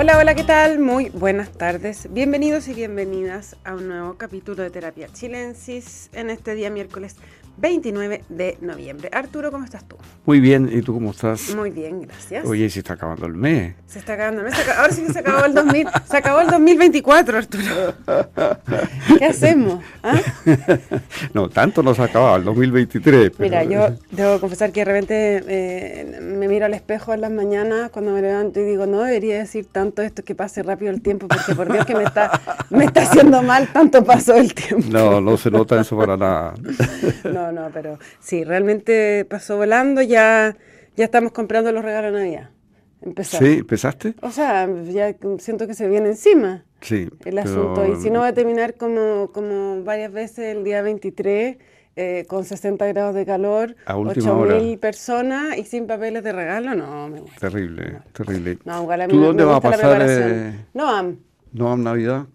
Hola, hola, ¿qué tal? Muy buenas tardes. Bienvenidos y bienvenidas a un nuevo capítulo de Terapia Chilensis en este día miércoles 29 de noviembre. Arturo, ¿cómo estás tú? Muy bien, ¿y tú cómo estás? Muy bien, gracias. Oye, se está acabando el mes. Se está acabando el mes. Ahora sí que se acabó el 2000. Se acabó el 2024, Arturo. ¿Qué hacemos? ¿Ah? No, tanto no se ha acabado el 2023. Pero... Mira, yo debo confesar que de repente eh, me miro al espejo en las mañanas cuando me levanto y digo, no debería decir tanto esto que pase rápido el tiempo, porque por Dios que me está, me está haciendo mal, tanto pasó el tiempo. No, no se nota eso para nada. No, no, pero sí, realmente pasó volando, ya, ya estamos comprando los regalos de Navidad. Empezar. ¿Sí? ¿Empezaste? O sea, ya siento que se viene encima sí, el asunto. Y si no va a terminar como, como varias veces el día 23, eh, con 60 grados de calor, 8.000 personas y sin papeles de regalo, no, me gusta. Terrible, terrible. No, igual a mí ¿Tú dónde vas a pasar? Eh, no, am. ¿No am Navidad?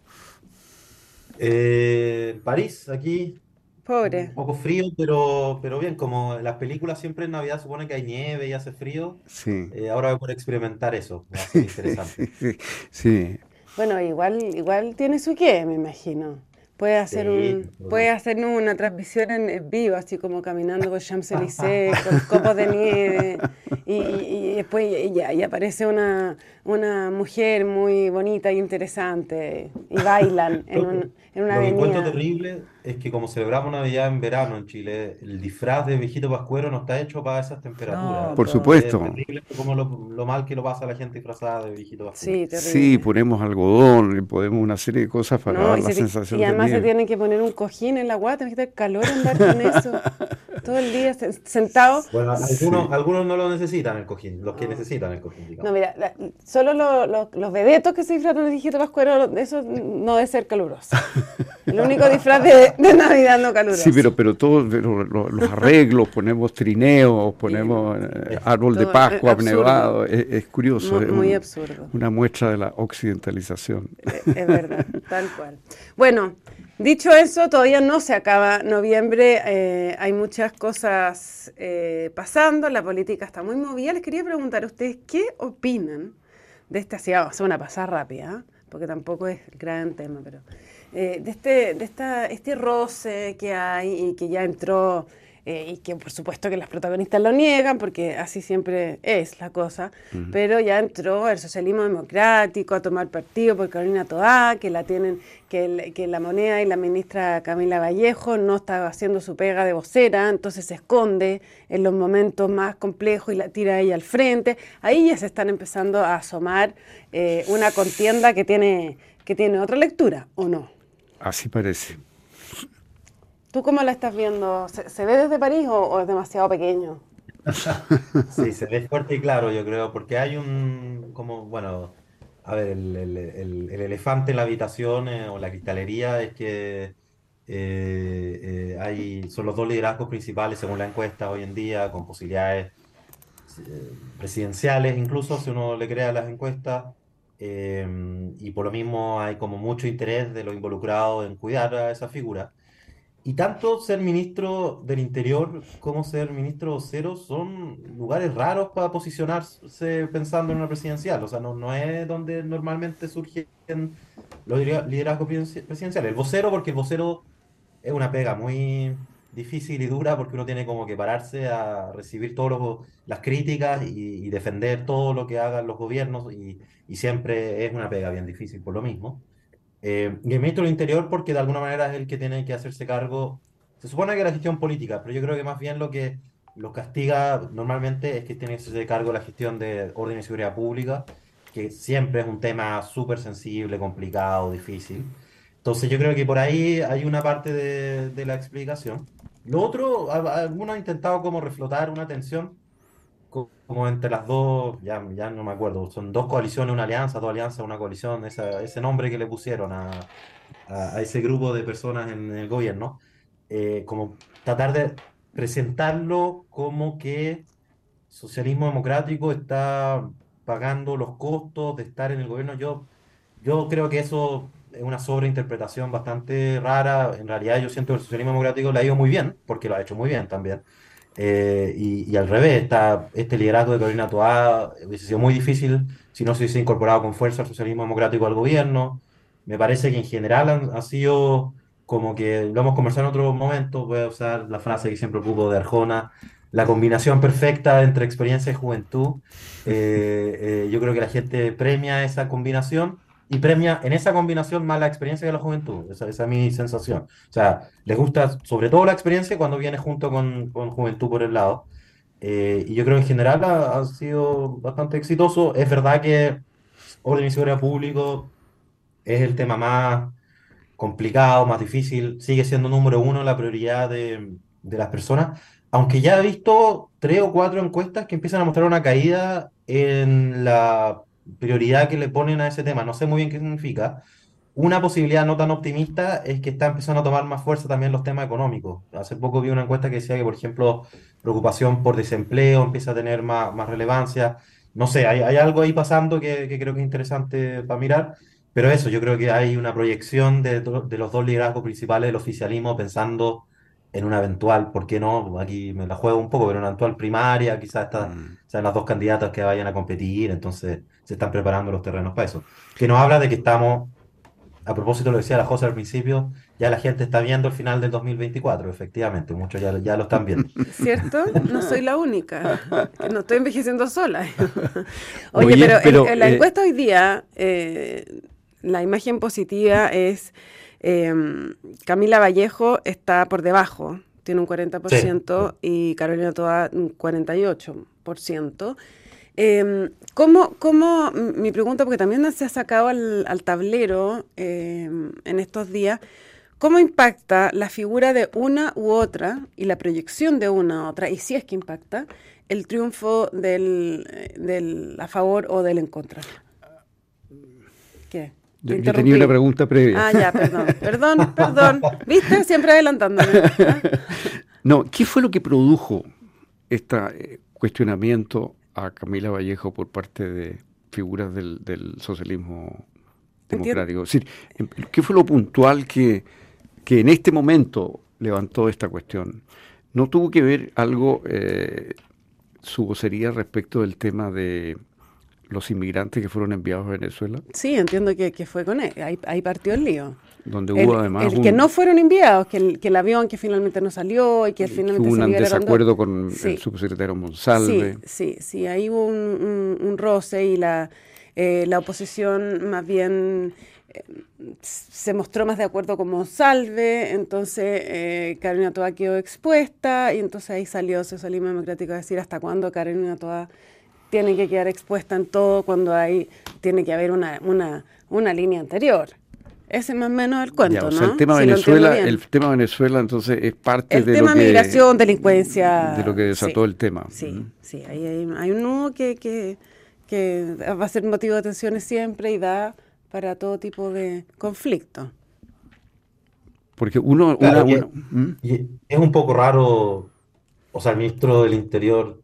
Eh, París, aquí, Pobre. Un poco frío, pero, pero bien, como en las películas siempre en Navidad supone que hay nieve y hace frío, Sí, eh, ahora voy a poder experimentar eso, va a ser interesante. sí, sí. Bueno, igual, igual tiene su qué, me imagino. Puede hacer Sí, un, seguro. puede hacer una transmisión en en vivo, así como caminando por Champs-Élysées con copos de nieve y, y- y después y, ya, y aparece una, una mujer muy bonita y interesante y bailan en, un- en una Lo que encuentro avenida. terrible es que como celebramos Navidad en verano en Chile, el disfraz de viejito pascuero no está hecho para esas temperaturas. No, Por po. supuesto. Es terrible como lo, lo mal que lo pasa la gente disfrazada de viejito pascuero. Sí, terrible. Sí, ponemos algodón, le podemos una serie de cosas para No, dar la se sensación y de además se tienen que poner un cojín en la guata, imagínate el calor andar con eso todo el día se- sentado. Bueno, Sí. algunos, algunos no lo necesitan el cojín, los que necesitan el cojín, digamos. No, mira, la- solo lo- lo- los vedetos que se disfrazan de viejito pascuero, eso no debe ser caluroso. El único disfraz de, de Navidad no caluroso. Sí, pero, pero todos pero lo- los arreglos, ponemos trineos, ponemos eh, árbol de Todo, Pascua eh, absurdo. nevado, es, es curioso, Muy, es muy un- absurdo. una muestra de la occidentalización. Eh, Es verdad, tal cual. Bueno, dicho eso, todavía no se acaba noviembre, eh, hay muchas cosas eh, pasando, la política está muy movida. Les quería preguntar a ustedes, ¿qué opinan de este, así vamos a una pasada rápida, porque tampoco es gran tema, pero eh, de este, de esta, este roce que hay y que ya entró eh, y que por supuesto que las protagonistas lo niegan, porque así siempre es la cosa, pero ya entró el socialismo democrático a tomar partido por Carolina Toá, que la tienen, que, el- que la moneda y la ministra Camila Vallejo no está haciendo su pega de vocera, entonces se esconde en los momentos más complejos y la tira ella al frente. Ahí ya se están empezando a asomar eh, una contienda que tiene, que tiene otra lectura, ¿o no? Así parece. ¿Tú cómo la estás viendo? ¿Se, ve desde París o, es demasiado pequeño? Sí, se ve fuerte y claro, yo creo, porque hay un, como, bueno, a ver, el, el- el- el elefante en la habitación eh, o la cristalería es que eh, eh, hay, son los dos liderazgos principales según la encuesta hoy en día, con posibilidades presidenciales, incluso si uno le crea las encuestas, y por lo mismo hay como mucho interés de los involucrados en cuidar a esa figura. Y tanto ser ministro del Interior como ser ministro vocero son lugares raros para posicionarse pensando en una presidencial. O sea, no, es donde normalmente surgen los lidera- liderazgos presidenci- presidenciales. El vocero, porque el vocero es una pega muy difícil y dura porque uno tiene como que pararse a recibir todas las críticas y, y defender todo lo que hagan los gobiernos y siempre es una pega bien difícil por lo mismo. Eh, y el ministro del Interior, porque de alguna manera es el que tiene que hacerse cargo, se supone que la gestión política, pero yo creo que más bien lo que los castiga normalmente es que tiene que hacerse cargo de la gestión de orden y seguridad pública, que siempre es un tema súper sensible, complicado, difícil. Entonces yo creo que por ahí hay una parte de, de la explicación. Lo otro, algunos han intentado como reflotar una tensión como entre las dos, ya, ya no me acuerdo, son dos coaliciones, una alianza, dos alianzas, una coalición, esa- ese nombre que le pusieron a, a- a ese grupo de personas en el gobierno, eh, como tratar de presentarlo como que socialismo democrático está pagando los costos de estar en el gobierno. Yo, yo creo que eso es una sobreinterpretación bastante rara. En realidad yo siento que el socialismo democrático le ha ido muy bien, porque lo ha hecho muy bien también. Eh, y, al revés, está, este liderazgo de Carolina Toá hubiese sido muy difícil si no se hubiese incorporado con fuerza el socialismo democrático al gobierno. Me parece que en general ha sido como que lo hemos conversado en otro momento, voy a usar la frase que siempre ocupo de Arjona, la combinación perfecta entre experiencia y juventud. Eh, eh, yo creo que la gente premia esa combinación y premia en esa combinación más la experiencia que la juventud. Esa, esa, es mi sensación. O sea, les gusta sobre todo la experiencia cuando viene junto con, con juventud por el lado. Eh, y yo creo que en general ha, sido bastante exitoso. Es verdad que orden y seguridad público es el tema más complicado, más difícil. Sigue siendo número uno la prioridad de, de las personas. Aunque ya he visto tres o cuatro encuestas que empiezan a mostrar una caída en la prioridad que le ponen a ese tema. No sé muy bien qué significa. Una posibilidad no tan optimista es que está empezando a tomar más fuerza también los temas económicos. Hace poco vi una encuesta que decía que, por ejemplo, preocupación por desempleo empieza a tener más, más relevancia. No sé, hay, hay algo ahí pasando que, que, creo que es interesante para mirar, pero eso, yo creo que hay una proyección de, de los dos liderazgos principales del oficialismo pensando en una eventual, ¿por qué no? Aquí me la juego un poco, pero en una eventual primaria, quizás mm. sean las dos candidatas que vayan a competir, entonces se están preparando los terrenos para eso. Que nos habla de que estamos, a propósito de lo que decía la José al principio, ya la gente está viendo el final del 2024, efectivamente, muchos ya, ya lo están viendo. ¿Cierto? No soy la única, no estoy envejeciendo sola. Oye, pero, en, la eh, encuesta hoy día, eh, la imagen positiva es Em, Camila Vallejo está por debajo, tiene un 40% y Carolina Toa un 48%. Eh, ¿cómo, ¿cómo, mi pregunta, porque también se ha sacado al, tablero em, en estos días, ¿cómo impacta la figura de una u otra y la proyección de una u otra, y si es que impacta, el triunfo del, del a favor o del en contra? ¿Qué? Yo, tenía una pregunta previa. Ah, ya, perdón, perdón, perdón. ¿Viste? Siempre adelantándome. No, ¿qué fue lo que produjo este cuestionamiento a Camila Vallejo por parte de figuras del, socialismo democrático? Em, ¿Qué fue lo puntual que, que en este momento levantó esta cuestión? ¿No tuvo que ver algo eh, su vocería respecto del tema de los inmigrantes que fueron enviados a Venezuela? Sí, entiendo que, fue con él. Ahí, partió el lío. Donde hubo además. El que no fueron enviados, que el, que el avión que finalmente no salió y que finalmente hubo un desacuerdo con el subsecretario Monsalve. Sí, sí, sí. Ahí hubo un, roce y la, eh, la oposición más bien eh, se mostró más de acuerdo con Monsalve, entonces eh, Carolina Toa quedó expuesta y entonces ahí salió Socialismo Democrático a decir hasta cuándo Carolina Toa tiene que quedar expuesta en todo cuando hay, tiene que haber una, una, una línea anterior. Ese es más o menos el cuento, ¿no? el tema Venezuela, el tema Venezuela entonces es parte el de tema lo que migración, delincuencia, de lo que desató el tema. Sí, sí, hay, hay, un nudo que, que, que va a ser motivo de tensiones siempre y da para todo tipo de conflicto. Porque uno, ¿Mm? es un poco raro, o sea, el ministro del Interior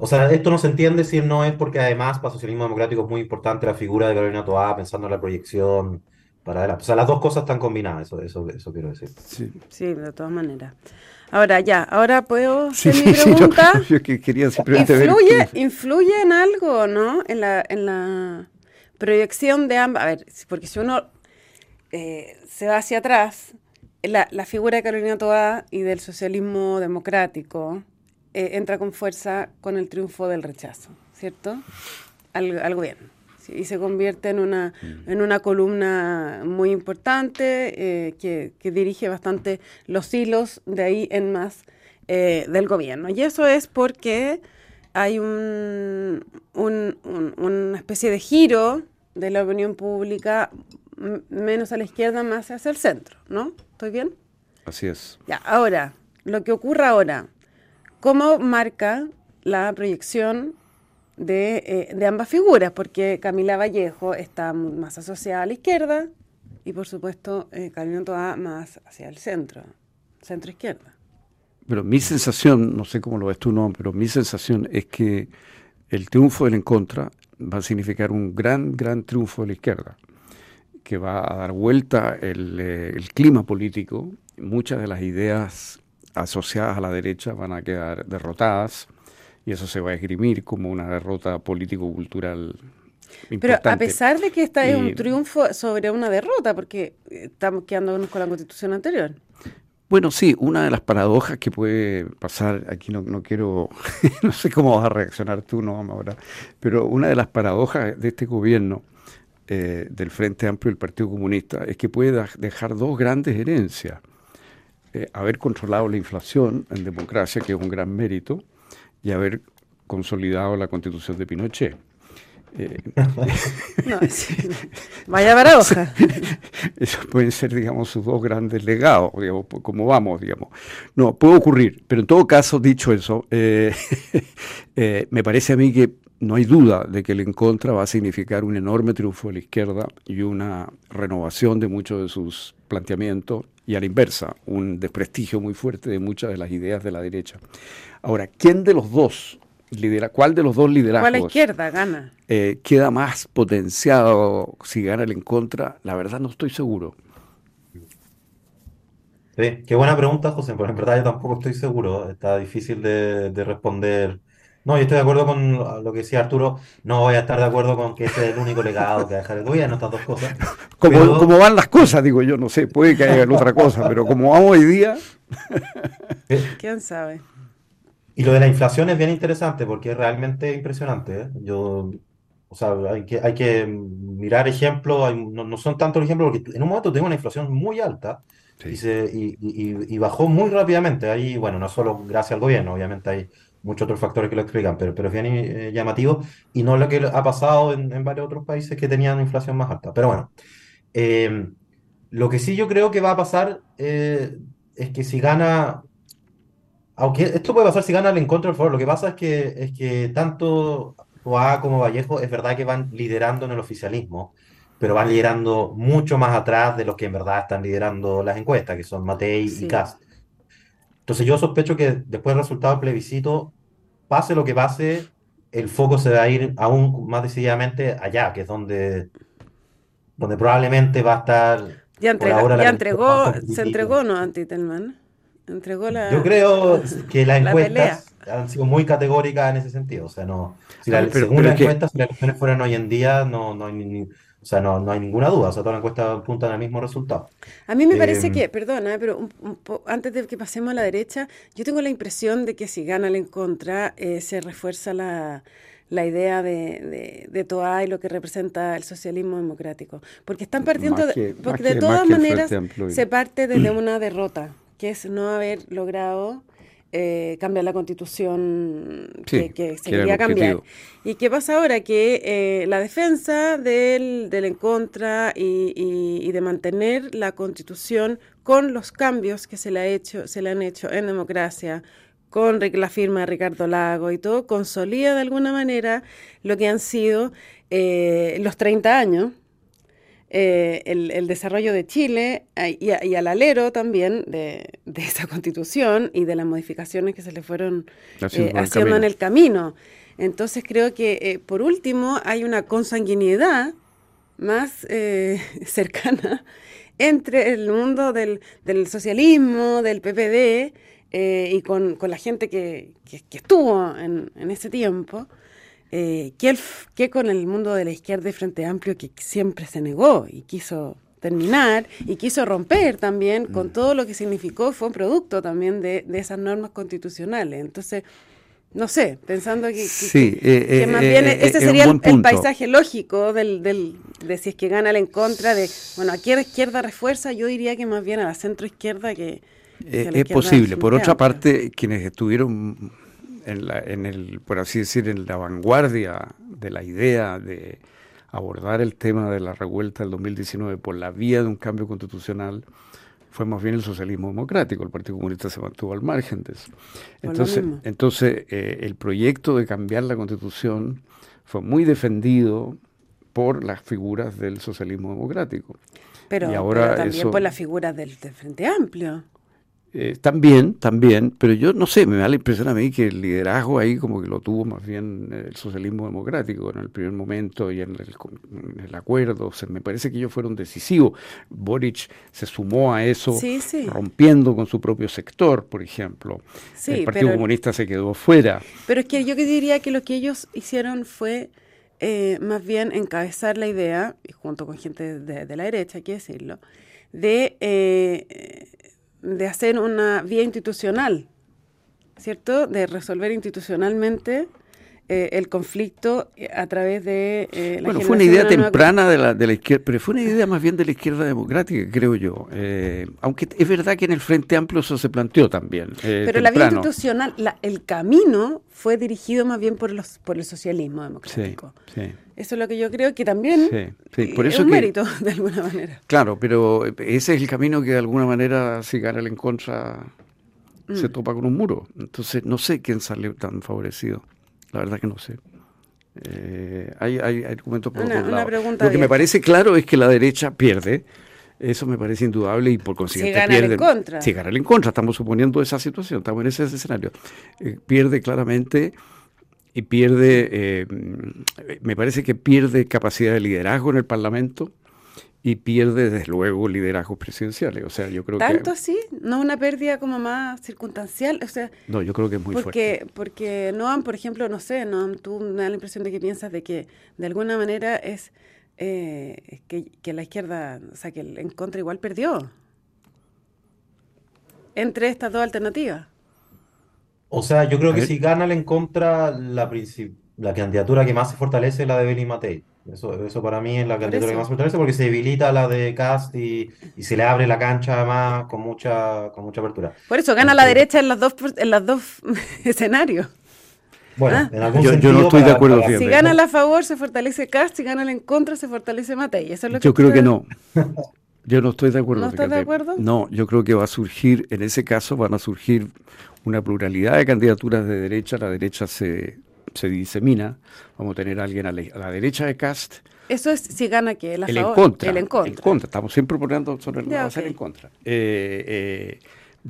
o sea, esto no se entiende si no es porque además para el socialismo democrático es muy importante la figura de Carolina Toá, pensando en la proyección para adelante. O sea, las dos cosas están combinadas, eso, eso, eso quiero decir. Sí. sí, de todas maneras. Ahora ya, ahora puedo hacer mi pregunta. Sí, yo que quería simplemente influye, ver influye en algo, ¿no? En la, en la proyección de ambas. A ver, porque si uno eh, se va hacia atrás, la, la figura de Carolina Toá y del socialismo democrático eh, entra con fuerza con el triunfo del rechazo, ¿cierto? Al, gobierno. y se convierte en una, mm. en una columna muy importante eh, que, dirige bastante los hilos de ahí en más eh, del gobierno. Y eso es porque hay un, una especie de giro de la opinión pública menos a la izquierda, más hacia el centro, ¿no? ¿Estoy bien? Así es. Ya, ahora, lo que ocurre ahora, ¿Cómo marca la proyección de, eh, ambas figuras? Porque Camila Vallejo está más asociada a la izquierda y, por supuesto, eh, Carolina Toa más hacia el centro, centro-izquierda. Pero mi sensación, no sé cómo lo ves tú, no, pero mi sensación es que el triunfo del en contra va a significar un gran, gran triunfo de la izquierda, que va a dar vuelta el, eh, el clima político, muchas de las ideas asociadas a la derecha van a quedar derrotadas y eso se va a esgrimir como una derrota político-cultural pero a pesar de que esta es un triunfo sobre una derrota, porque estamos quedándonos con la constitución anterior. Bueno, sí, una de las paradojas que puede pasar, aquí no, no quiero, no sé cómo vas a reaccionar tú, no, ahora, pero una de las paradojas de este gobierno eh, del Frente Amplio y del Partido Comunista es que puede dejar dos grandes herencias. Eh, haber controlado la inflación en democracia, que es un gran mérito, y haber consolidado la constitución de Pinochet. Eh, no, vaya paradoja. Esos pueden ser, digamos, sus dos grandes legados, digamos, como vamos, digamos. No, puede ocurrir, pero en todo caso, dicho eso, eh, eh, me parece a mí que no hay duda de que el en contra va a significar un enorme triunfo de la izquierda y una renovación de muchos de sus planteamientos y a la inversa, un desprestigio muy fuerte de muchas de las ideas de la derecha. Ahora, ¿quién de los dos lidera, ¿cuál de los dos liderazgos? ¿Cuál izquierda gana? Eh, queda más potenciado si gana el en contra? La verdad no estoy seguro. Sí, qué buena pregunta, José, pero en verdad yo tampoco estoy seguro. Está difícil de, responder. No, yo estoy de acuerdo con lo que decía Arturo. No voy a estar de acuerdo con que ese es el único legado que va a dejar el gobierno, estas dos cosas. Como, como van las cosas, digo yo, no sé, puede que haya otra cosa, pero como vamos hoy día. ¿Quién sabe? Y lo de la inflación es bien interesante porque es realmente impresionante. ¿eh? Yo, o sea, hay que, hay que mirar ejemplos, no, no, son tantos ejemplos porque en un momento tengo una inflación muy alta y, se, y, y, bajó muy rápidamente. Ahí, bueno, no solo gracias al gobierno, obviamente hay muchos otros factores que lo explican, pero, pero es bien eh, llamativo y no lo que ha pasado en, en, varios otros países que tenían inflación más alta. Pero bueno, eh, lo que sí yo creo que va a pasar es que si gana aunque esto puede pasar si gana el encuentro del favor, lo que pasa es que, es que tanto Oa como Vallejo es verdad que van liderando en el oficialismo, pero van liderando mucho más atrás de los que en verdad están liderando las encuestas, que son Matei y Cast. Entonces yo sospecho que después del resultado del plebiscito, pase lo que pase, el foco se va a ir aún más decididamente allá, que es donde, donde probablemente va a estar... Ya, ya entregó, se entregó, ¿no, Antitelman? Entregó la. Yo creo que las encuestas han sido muy categóricas en ese sentido. O sea, no. Si la, según las encuestas, si las elecciones fueran hoy en día, no, no hay ni, o sea, no, no hay ninguna duda, o sea, todas las encuestas apuntan al mismo resultado. A mí me parece em, que, perdona, pero antes de que pasemos a la derecha, yo tengo la impresión de que si gana el en contra, eh, se refuerza la, la idea de, de, Toa y lo que representa el socialismo democrático. Porque están partiendo, de, porque de todas maneras se parte desde una derrota que es no haber logrado eh, cambiar la constitución que, se quería cambiar. ¿Y qué pasa ahora? Que eh, la defensa del, del en contra y, de mantener la constitución con los cambios que se le, ha hecho, se le han hecho en democracia, con la firma de Ricardo Lago y todo, consolida de alguna manera lo que han sido eh, los 30 años eh, el, desarrollo de Chile eh, y, al alero también de, esa constitución y de las modificaciones que se le fueron eh, haciendo en el camino. Entonces creo que por último hay una consanguinidad más cercana entre el mundo del, socialismo, del PPD y con, la gente que, estuvo en, en ese tiempo eh, que, con el mundo de la izquierda y Frente Amplio que siempre se negó y quiso terminar y quiso romper también con mm. todo lo que significó, fue un producto también de, esas normas constitucionales. Entonces, no sé, pensando que, sí, eh, más eh, bien ese sería el, paisaje lógico del, del, de si es que gana el en contra de, bueno, aquí a la izquierda refuerza, yo diría que más bien a la centro izquierda que... es posible. Por otra parte, quienes estuvieron en, la, en el, por así decir, en la vanguardia de la idea de abordar el tema de la revuelta del 2019 por la vía de un cambio constitucional fue más bien el socialismo democrático. El Partido Comunista se mantuvo al margen de eso. Entonces, entonces eh, el proyecto de cambiar la constitución fue muy defendido por las figuras del socialismo democrático. Pero, ahora también por las figuras del Frente Amplio. Eh, también, también, pero yo no sé, me da la impresión a mí que el liderazgo ahí como que lo tuvo más bien el socialismo democrático en el primer momento y en el, acuerdo. O me parece que ellos fueron decisivos. Boric se sumó a eso, rompiendo con su propio sector, por ejemplo. el Partido Comunista se quedó fuera. Pero es que yo diría que lo que ellos hicieron fue eh, más bien encabezar la idea, junto con gente de, la derecha, hay que decirlo, de... Eh, de hacer una vía institucional, ¿cierto? De resolver institucionalmente eh, el conflicto a través de eh, la Bueno, fue una idea temprana de la, de la izquierda, pero fue una idea más bien de la izquierda democrática, creo yo. Eh, aunque es verdad que en el Frente Amplio eso se planteó también. pero la vía institucional, el camino fue dirigido más bien por, los, por el socialismo democrático. Sí, sí. Eso es lo que yo creo que también Por eso es un mérito, de alguna manera. Claro, pero ese es el camino que de alguna manera, si gana el en contra, se mm. topa con un muro. Entonces, no sé quién salió tan favorecido. La verdad que no sé. Eh, hay, hay, argumentos por una, una Pregunta Lo que me parece claro es que la derecha pierde. Eso me parece indudable y por consiguiente si pierde. en contra. Si gana en contra, estamos suponiendo esa situación, estamos en ese escenario. Eh, pierde claramente y pierde, eh, me parece que pierde capacidad de liderazgo en el Parlamento y pierde desde luego liderazgos presidenciales. O sea, yo creo ¿Tanto así? ¿No una pérdida como más circunstancial? O sea, no, yo creo que es muy porque, fuerte. Porque Noam, por ejemplo, no sé, Noam, tú me da la impresión de que piensas de que de alguna manera es eh, que, la izquierda, o sea, que el en contra igual perdió entre estas dos alternativas. O sea, yo creo que si gana el en contra, la, la candidatura que más se fortalece es la de Beli Matei. Eso, eso para mí es la candidatura que más se fortalece porque se debilita la de Cast y, y, se le abre la cancha además con mucha, con mucha apertura. Por eso gana la derecha en los dos, en los dos escenarios. Bueno, ah. en algún yo, sentido. Yo no estoy de acuerdo. si gana la favor, se fortalece Cast, si gana la en contra, se fortalece Matei. Eso es lo yo creo que no. Yo no estoy de acuerdo. ¿No estás de acuerdo? No, yo creo que va a surgir, en ese caso van a surgir una pluralidad de candidaturas de derecha, la derecha se, se disemina, vamos a tener a alguien a la, derecha de Cast. Eso es si gana que el, en contra, el en contra. estamos siempre proponiendo sobre va a ser en contra. Eh, eh,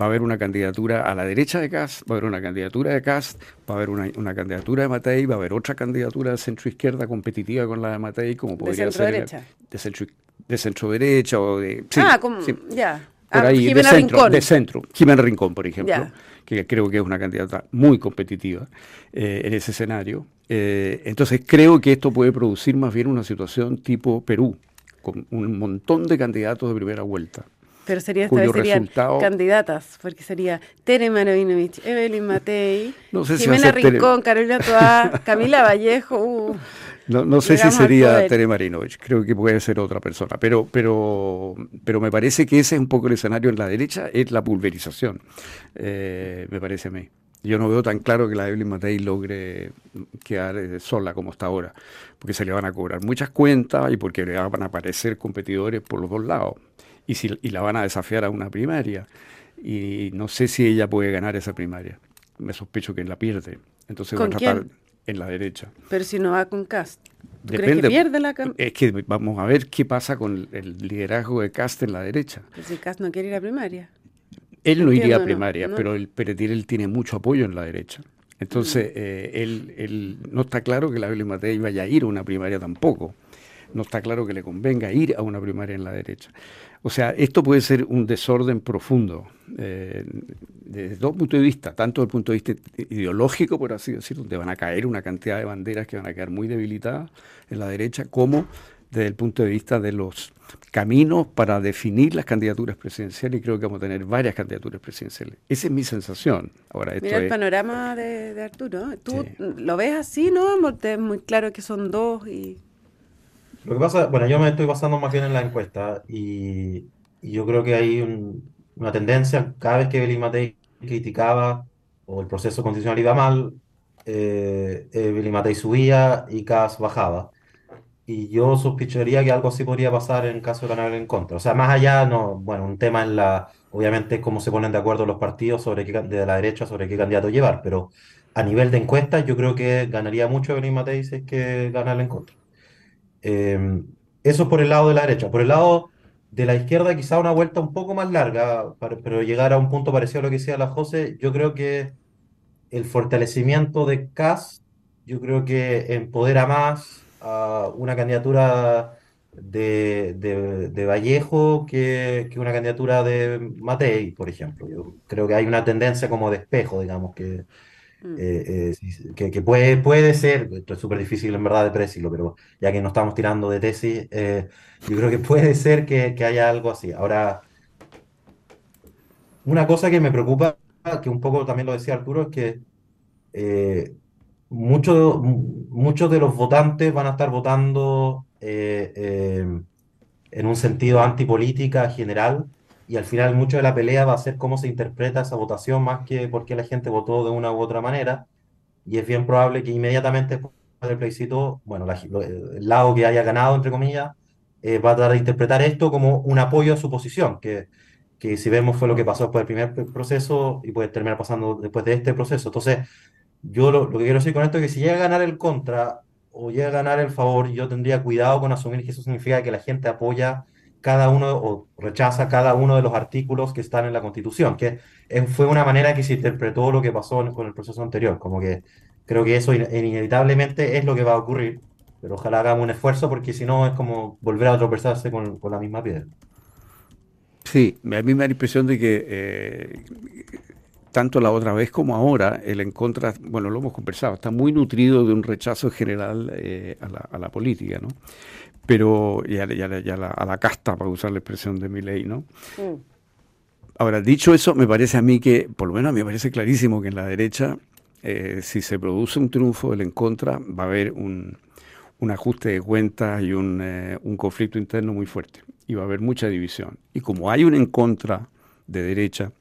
va a haber una candidatura a la derecha de Cast, va a haber una candidatura de Cast, va a haber una, una candidatura de Matei, va a haber otra candidatura de centro izquierda competitiva con la de Matei, como podría de ser de centro de centro derecha o de ah, como, ya. Por ah, ahí, de centro, de centro. Jimena Rincón, por ejemplo que creo que es una candidata muy competitiva eh, en ese escenario. Eh, entonces creo que esto puede producir más bien una situación tipo Perú, con un montón de candidatos de primera vuelta. Pero sería esta vez serían candidatas, porque sería Tere Maravinovich, Evelyn Matei, Jimena Rincón, Carolina Toá, Camila Vallejo. Uh. No, no sé si sería Tere Marinovich, creo que puede ser otra persona, pero, pero, pero me parece que ese es un poco el escenario en la derecha, es la pulverización, eh, me parece a mí. Yo no veo tan claro que la Evelyn Matei logre quedar eh, sola como está ahora, porque se le van a cobrar muchas cuentas y porque le van a aparecer competidores por los dos lados, y, si, y la van a desafiar a una primaria, y no sé si ella puede ganar esa primaria, me sospecho que la pierde. Entonces va a tratar, en la derecha. Pero si no va con Cast. Depende, que pierde la Es que vamos a ver qué pasa con el liderazgo de Cast en la derecha. Pero si Cast no quiere ir a primaria. Él no iría a primaria, pero el Peretir tiene mucho apoyo en la derecha. Entonces, mm. eh, él, él, no está claro que la Beli Matei vaya a ir a una primaria tampoco. No está claro que le convenga ir a una primaria en la derecha. O sea, esto puede ser un desorden profundo eh, desde dos puntos de vista, tanto desde el punto de vista ideológico, por así decirlo, donde van a caer una cantidad de banderas que van a quedar muy debilitadas en la derecha, como desde el punto de vista de los caminos para definir las candidaturas presidenciales y creo que vamos a tener varias candidaturas presidenciales. Esa es mi sensación. Ahora, Mira el panorama de, Arturo. ¿Tú lo ves así, no? Es muy claro que son dos y lo que pasa, bueno, yo me estoy basando más bien en la encuesta y, yo creo que hay una tendencia, cada vez que Beli Matei criticaba o el proceso constitucional iba mal, eh, Matei subía y Cas bajaba. Y yo sospecharía que algo así podría pasar en caso de ganar en contra. O sea, más allá, no, bueno, un tema en la, obviamente es cómo se ponen de acuerdo los partidos sobre qué, de la derecha sobre qué candidato llevar, pero a nivel de encuesta yo creo que ganaría mucho Evelyn Matei si es que gana en contra. Em, eso por el lado de la derecha. Por el lado de la izquierda quizá una vuelta un poco más larga, pero llegar a un punto parecido a lo que decía la José, yo creo que el fortalecimiento de CAS, yo creo que empodera más a una candidatura de, de, Vallejo que, que, una candidatura de Matei, por ejemplo. Yo creo que hay una tendencia como de espejo, digamos, que, mm. eh, eh, que, puede, puede ser, esto es súper difícil en verdad de predecirlo, pero ya que no estamos tirando de tesis, eh, yo creo que puede ser que, que haya algo así. Ahora, una cosa que me preocupa que un poco también lo decía Arturo, es que muchos muchos de los votantes van a estar votando en un sentido antipolítica general y al final mucho de la pelea va a ser cómo se interpreta esa votación más que por qué la gente votó de una u otra manera y es bien probable que inmediatamente después del plebiscito, bueno, el lado que haya ganado, entre comillas, va a tratar de interpretar esto como un apoyo a su posición, que que si vemos fue lo que pasó después del primer proceso y puede terminar pasando después de este proceso. Entonces, yo lo, que quiero decir con esto es que si llega a ganar el contra o llega a ganar el favor, yo tendría cuidado con asumir que eso significa que la gente apoya cada uno o rechaza cada uno de los artículos que están en la Constitución, que fue una manera que se interpretó lo que pasó con el proceso anterior, como que creo que eso inevitablemente es lo que va a ocurrir, pero ojalá hagamos un esfuerzo porque si no es como volver a tropezarse con, con la misma piedra. Sí, a mí me da la impresión de que eh, tanto la otra vez como ahora, el en contra, bueno, lo hemos conversado, está muy nutrido de un rechazo general eh, a, la, política, ¿no? Pero, y, a, la, casta, para usar la expresión de mi ley, ¿no? Mm. Ahora, dicho eso, me parece a mí que, por lo menos a mí me parece clarísimo que en la derecha, eh, si se produce un triunfo del en contra, va a haber un, un ajuste de cuentas y un, un conflicto interno muy fuerte y va a haber mucha división. Y como hay un en contra de derecha,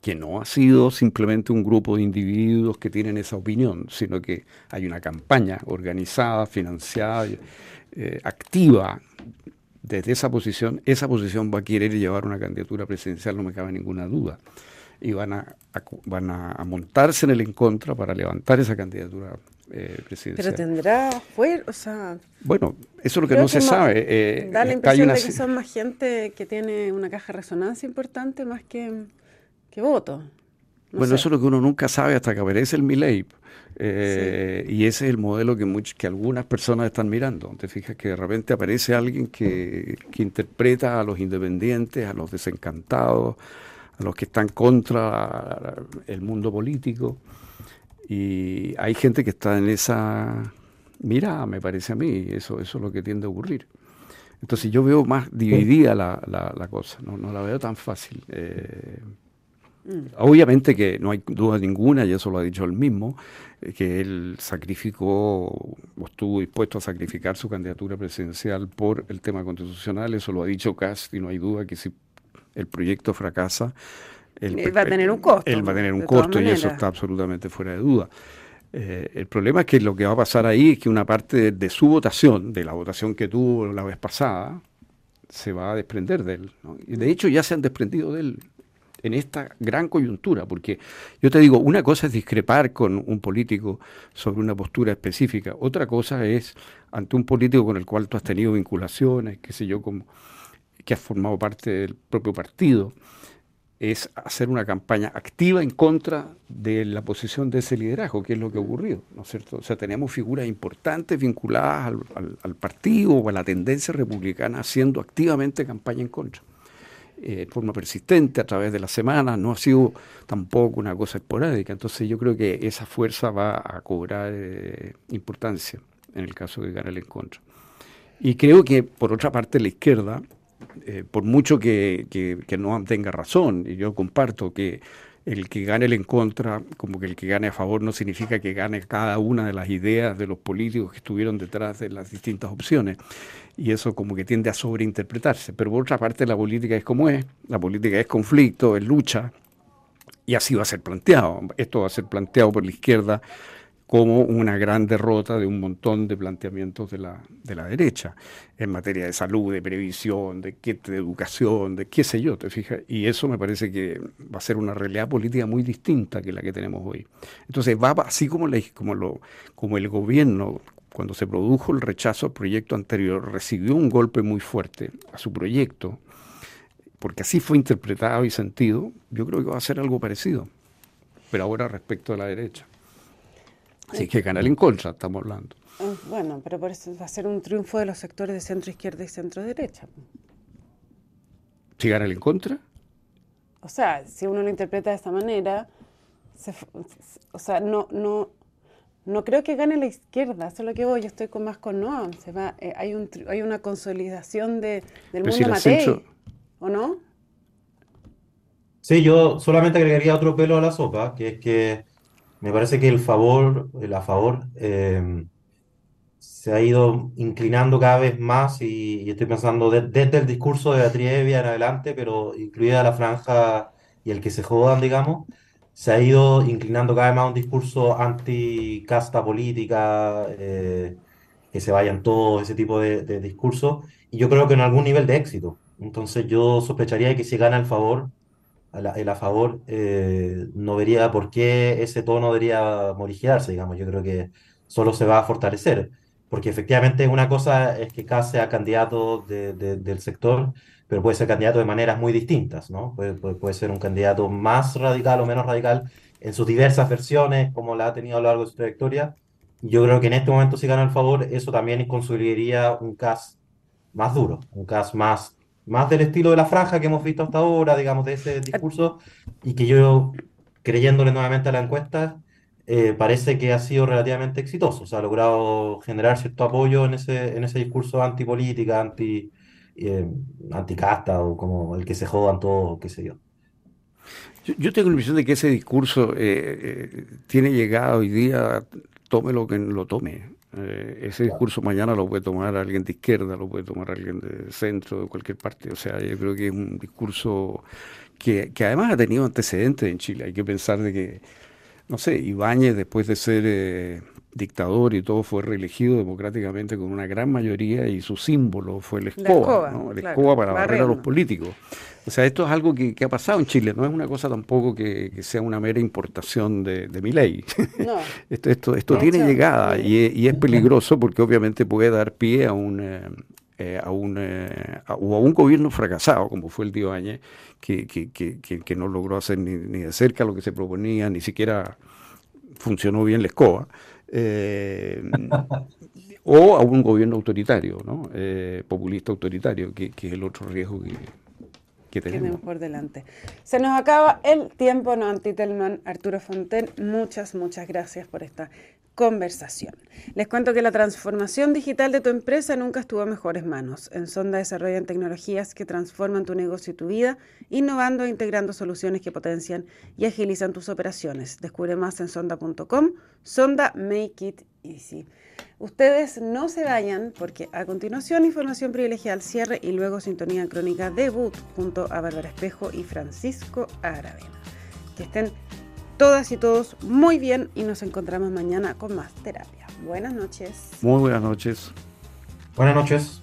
que no ha sido simplemente un grupo de individuos que tienen esa opinión, sino que hay una campaña organizada, financiada, eh, activa desde esa posición, esa posición va a querer llevar una candidatura presidencial, no me cabe ninguna duda. Y van a, van a montarse en el en contra para levantar esa candidatura eh, Pero tendrá fuera, o sea... Bueno, eso es lo que no se sabe. Eh, da la impresión de que son más gente que tiene una caja de resonancia importante más que, que votos. bueno, eso es lo que uno nunca sabe hasta que aparece el Milei. Eh, y ese es el modelo que, que algunas personas están mirando. Te fijas que de repente aparece alguien que, que interpreta a los independientes, a los desencantados, a los que están contra el mundo político. Y hay gente que está en esa mirada, me parece a mí, eso, eso es lo que tiende a ocurrir. Entonces yo veo más dividida la, la, cosa, no, no, la veo tan fácil. Eh. Obviamente que no hay duda ninguna, y eso lo ha dicho él mismo, eh, que él sacrificó o estuvo dispuesto a sacrificar su candidatura presidencial por el tema constitucional, eso lo ha dicho Cast y no hay duda que si el proyecto fracasa, él va a tener un costo. Él va a tener un costo y eso está absolutamente fuera de duda. Eh, el problema es que lo que va a pasar ahí es que una parte de, su votación, de la votación que tuvo la vez pasada, se va a desprender de él. Y de hecho ya se han desprendido de él en esta gran coyuntura, porque yo te digo, una cosa es discrepar con un político sobre una postura específica, otra cosa es ante un político con el cual tú has tenido vinculaciones, qué sé yo, como que has formado parte del propio partido, es hacer una campaña activa en contra de la posición de ese liderazgo, que es lo que ha ocurrido, ¿no es cierto? O sea, tenemos figuras importantes vinculadas al, partido o a la tendencia republicana haciendo activamente campaña en contra. Eh, forma persistente a través de la semana, no ha sido tampoco una cosa esporádica, entonces yo creo que esa fuerza va a cobrar eh, importancia en el caso de ganar el en contra. Y creo que, por otra parte, la izquierda eh, por mucho que, no tenga razón, y yo comparto que el que gane el en contra, como que el que gane a favor, no significa que gane cada una de las ideas de los políticos que estuvieron detrás de las distintas opciones. Y eso como que tiende a sobreinterpretarse. Pero por otra parte, la política es como es, la política es conflicto, es lucha, y así va a ser planteado. Esto va a ser planteado por la izquierda como una gran derrota de un montón de planteamientos de la, de la derecha, en materia de salud, de previsión, de, qué, de educación, de qué sé yo, te fijas, y eso me parece que va a ser una realidad política muy distinta que la que tenemos hoy. Entonces va así como, como, lo, como el gobierno, cuando se produjo el rechazo al proyecto anterior, recibió un golpe muy fuerte a su proyecto, porque así fue interpretado y sentido, yo creo que va a ser algo parecido. Pero ahora respecto a la derecha. Así que ganar en contra, estamos hablando. Eh, bueno, pero por eso va a ser un triunfo de los sectores de centro izquierda y centro derecha. ¿Si gana en contra? O sea, si uno lo interpreta de esta manera, o sea, no, no, no creo que gane la izquierda, eso es lo que voy, yo estoy con más con no, se va, eh, hay, un, hay una consolidación de, del mundo si ¿o no? Sí, yo solamente agregaría otro pelo a la sopa, que es que me parece que el favor, el a favor, eh, se ha ido inclinando cada vez más y, estoy pensando desde el discurso de Beatriz en adelante, pero incluida la franja y el que se jodan, digamos, se ha ido inclinando cada vez más un discurso anti-casta política, eh, que se vayan todos, ese tipo de, de discursos, y yo creo que en algún nivel de éxito. Entonces yo sospecharía que si gana el favor, el a favor, eh, no vería por qué ese tono debería morigerarse, digamos. Yo creo que solo se va a fortalecer, porque efectivamente una cosa es que Kass sea candidato del sector, pero puede ser candidato de maneras muy distintas, ¿no? Puede, puede, ser un candidato más radical o menos radical en sus diversas versiones, como la ha tenido a lo largo de su trayectoria. Yo creo que en este momento, si gana el favor, eso también consolidaría un CAS más duro, un CAS más más del estilo de la franja que hemos visto hasta ahora, digamos, de ese discurso, y que yo, creyéndole nuevamente a la encuesta, eh, parece que ha sido relativamente exitoso, o sea, ha logrado generar cierto apoyo en ese, en ese discurso antipolítica, anti, eh, anticasta, o como el que se jodan todos, qué sé yo. Yo, tengo la impresión de que ese discurso eh, eh, tiene llegada hoy día, tome lo que lo tome. Eh, ese discurso mañana lo puede tomar alguien de izquierda, lo puede tomar alguien de centro, de cualquier parte. O sea, yo creo que es un discurso que, que además ha tenido antecedentes en Chile. Hay que pensar de que, no sé, Ibáñez después de ser eh, dictador y todo fue reelegido democráticamente con una gran mayoría y su símbolo fue la escoba, la escoba, para barrer a los políticos. O sea, esto es algo que, ha pasado en Chile, no es una cosa tampoco que, sea una mera importación de, mi ley. No. esto esto, esto tiene llegada y, es peligroso porque obviamente puede dar pie a un... Eh, eh, a un, eh, o a un gobierno fracasado, como fue el de Áñez, que, que, que, no logró hacer ni, ni, de cerca lo que se proponía, ni siquiera funcionó bien la escoba, o a un gobierno autoritario, ¿no? populista autoritario, que, es el otro riesgo que, que tenemos. por delante. Se nos acaba el tiempo, no Antitelman, Arturo Fonten, muchas, muchas gracias por esta conversación. Les cuento que la transformación digital de tu empresa nunca estuvo en mejores manos. En Sonda desarrollan tecnologías que transforman tu negocio y tu vida, innovando e integrando soluciones que potencian y agilizan tus operaciones. Descubre más en sonda.com. Sonda Make It Easy. Ustedes no se vayan porque a continuación información privilegiada al cierre y luego sintonía crónica debut junto a Bárbara Espejo y Francisco Aravena. Que estén todas y todos muy bien y nos encontramos mañana con más terapia. Buenas noches. Muy buenas noches. Buenas noches.